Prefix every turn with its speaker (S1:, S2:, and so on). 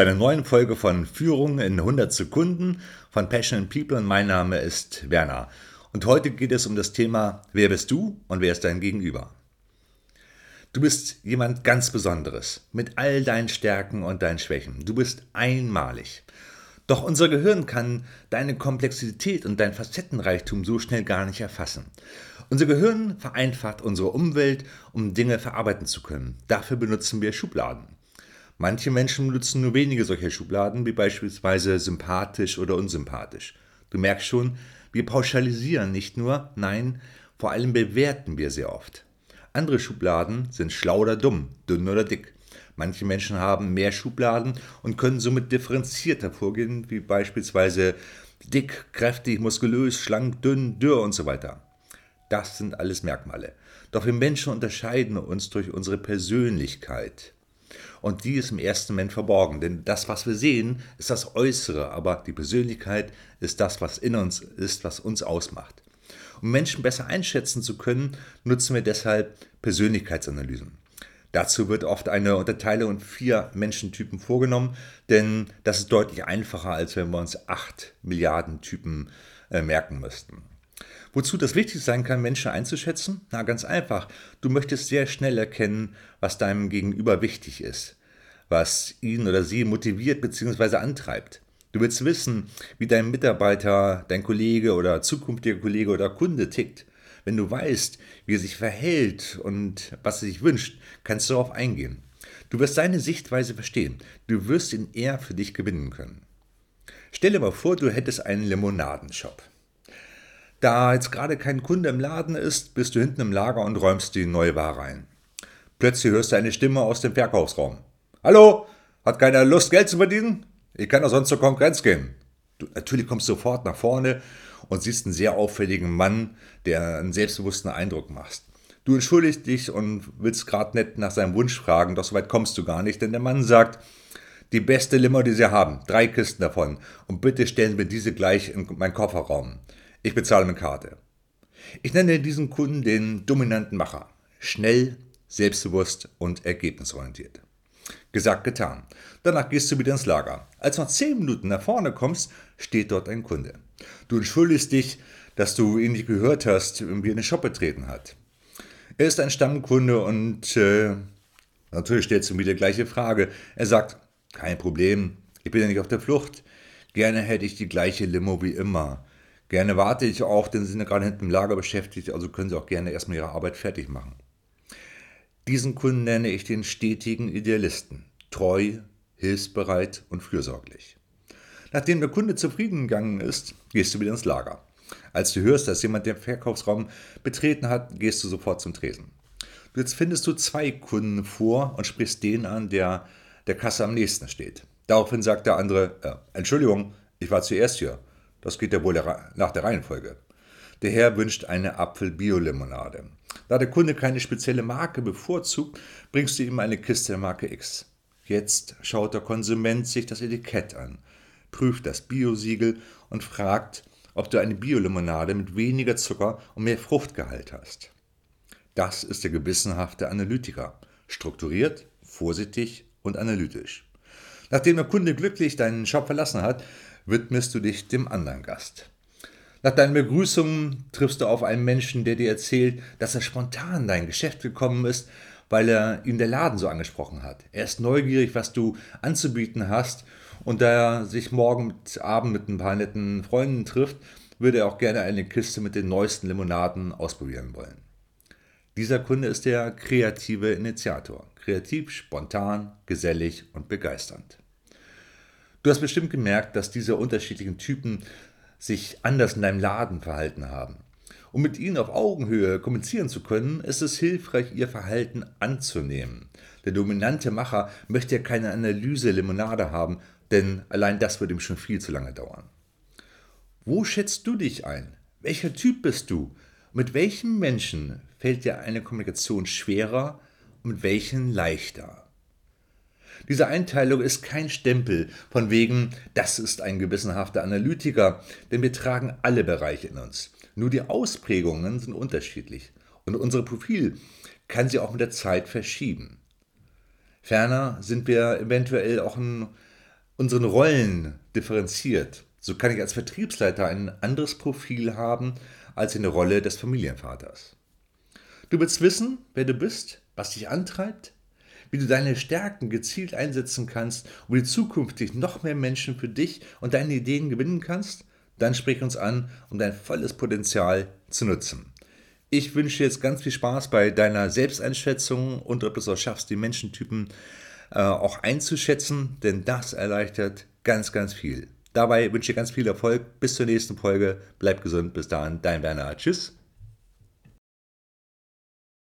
S1: Eine neuen Folge von Führung in 100 Sekunden von Passion People und mein Name ist Werner. Und heute geht es um das Thema, wer bist du und wer ist dein Gegenüber? Du bist jemand ganz Besonderes mit all deinen Stärken und deinen Schwächen. Du bist einmalig. Doch unser Gehirn kann deine Komplexität und dein Facettenreichtum so schnell gar nicht erfassen. Unser Gehirn vereinfacht unsere Umwelt, um Dinge verarbeiten zu können. Dafür benutzen wir Schubladen. Manche Menschen benutzen nur wenige solcher Schubladen, wie beispielsweise sympathisch oder unsympathisch. Du merkst schon, wir pauschalisieren nicht nur, nein, vor allem bewerten wir sehr oft. Andere Schubladen sind schlau oder dumm, dünn oder dick. Manche Menschen haben mehr Schubladen und können somit differenzierter vorgehen, wie beispielsweise dick, kräftig, muskulös, schlank, dünn, dürr und so weiter. Das sind alles Merkmale. Doch wir Menschen unterscheiden uns durch unsere Persönlichkeit. Und die ist im ersten Moment verborgen. Denn das, was wir sehen, ist das Äußere, aber die Persönlichkeit ist das, was in uns ist, was uns ausmacht. Um Menschen besser einschätzen zu können, nutzen wir deshalb Persönlichkeitsanalysen. Dazu wird oft eine Unterteilung in vier Menschentypen vorgenommen, denn das ist deutlich einfacher, als wenn wir uns acht Milliarden Typen äh, merken müssten. Wozu das wichtig sein kann, Menschen einzuschätzen? Na, ganz einfach. Du möchtest sehr schnell erkennen, was deinem Gegenüber wichtig ist, was ihn oder sie motiviert bzw. antreibt. Du willst wissen, wie dein Mitarbeiter, dein Kollege oder zukünftiger Kollege oder Kunde tickt. Wenn du weißt, wie er sich verhält und was er sich wünscht, kannst du darauf eingehen. Du wirst seine Sichtweise verstehen. Du wirst ihn eher für dich gewinnen können. Stell dir mal vor, du hättest einen Limonadenshop. Da jetzt gerade kein Kunde im Laden ist, bist du hinten im Lager und räumst die neue Ware ein. Plötzlich hörst du eine Stimme aus dem Verkaufsraum. Hallo, hat keiner Lust, Geld zu verdienen? Ich kann doch sonst zur Konkurrenz gehen. Du, natürlich kommst du sofort nach vorne und siehst einen sehr auffälligen Mann, der einen selbstbewussten Eindruck macht. Du entschuldigst dich und willst gerade nett nach seinem Wunsch fragen, doch so weit kommst du gar nicht, denn der Mann sagt, die beste Limo, die Sie haben, drei Kisten davon, und bitte stellen Sie diese gleich in meinen Kofferraum. Ich bezahle mit Karte. Ich nenne diesen Kunden den dominanten Macher. Schnell, selbstbewusst und ergebnisorientiert. Gesagt, getan. Danach gehst du wieder ins Lager. Als du nach 10 Minuten nach vorne kommst, steht dort ein Kunde. Du entschuldigst dich, dass du ihn nicht gehört hast, wie er den Shop betreten hat. Er ist ein Stammkunde und äh, natürlich stellst du mir die gleiche Frage. Er sagt, kein Problem, ich bin ja nicht auf der Flucht. Gerne hätte ich die gleiche Limo wie immer. Gerne warte ich auch, denn Sie sind ja gerade hinten im Lager beschäftigt, also können Sie auch gerne erstmal Ihre Arbeit fertig machen. Diesen Kunden nenne ich den stetigen Idealisten. Treu, hilfsbereit und fürsorglich. Nachdem der Kunde zufrieden gegangen ist, gehst du wieder ins Lager. Als du hörst, dass jemand den Verkaufsraum betreten hat, gehst du sofort zum Tresen. Jetzt findest du zwei Kunden vor und sprichst den an, der der Kasse am nächsten steht. Daraufhin sagt der andere, äh, Entschuldigung, ich war zuerst hier. Das geht ja wohl nach der Reihenfolge. Der Herr wünscht eine Apfel-Bio-Limonade. Da der Kunde keine spezielle Marke bevorzugt, bringst du ihm eine Kiste der Marke X. Jetzt schaut der Konsument sich das Etikett an, prüft das Bio-Siegel und fragt, ob du eine Bio-Limonade mit weniger Zucker und mehr Fruchtgehalt hast. Das ist der gewissenhafte Analytiker. Strukturiert, vorsichtig und analytisch. Nachdem der Kunde glücklich deinen Shop verlassen hat, widmest du dich dem anderen Gast. Nach deiner Begrüßung triffst du auf einen Menschen, der dir erzählt, dass er spontan in dein Geschäft gekommen ist, weil er ihn der Laden so angesprochen hat. Er ist neugierig, was du anzubieten hast und da er sich morgen Abend mit ein paar netten Freunden trifft, würde er auch gerne eine Kiste mit den neuesten Limonaden ausprobieren wollen. Dieser Kunde ist der kreative Initiator. Kreativ, spontan, gesellig und begeisternd. Du hast bestimmt gemerkt, dass diese unterschiedlichen Typen sich anders in deinem Laden verhalten haben. Um mit ihnen auf Augenhöhe kommunizieren zu können, ist es hilfreich, ihr Verhalten anzunehmen. Der dominante Macher möchte ja keine Analyse-Limonade haben, denn allein das würde ihm schon viel zu lange dauern. Wo schätzt du dich ein? Welcher Typ bist du? Mit welchen Menschen fällt dir eine Kommunikation schwerer und mit welchen leichter? Diese Einteilung ist kein Stempel von wegen, das ist ein gewissenhafter Analytiker, denn wir tragen alle Bereiche in uns. Nur die Ausprägungen sind unterschiedlich und unser Profil kann sie auch mit der Zeit verschieben. Ferner sind wir eventuell auch in unseren Rollen differenziert, so kann ich als Vertriebsleiter ein anderes Profil haben als in der Rolle des Familienvaters. Du willst wissen, wer du bist, was dich antreibt, wie du deine Stärken gezielt einsetzen kannst und wie du zukünftig noch mehr Menschen für dich und deine Ideen gewinnen kannst? Dann sprich uns an, um dein volles Potenzial zu nutzen. Ich wünsche dir jetzt ganz viel Spaß bei deiner Selbsteinschätzung und ob du es auch schaffst, die Menschentypen äh, auch einzuschätzen, denn das erleichtert ganz, ganz viel. Dabei wünsche ich dir ganz viel Erfolg. Bis zur nächsten Folge. Bleib gesund. Bis dahin, dein Werner. Tschüss.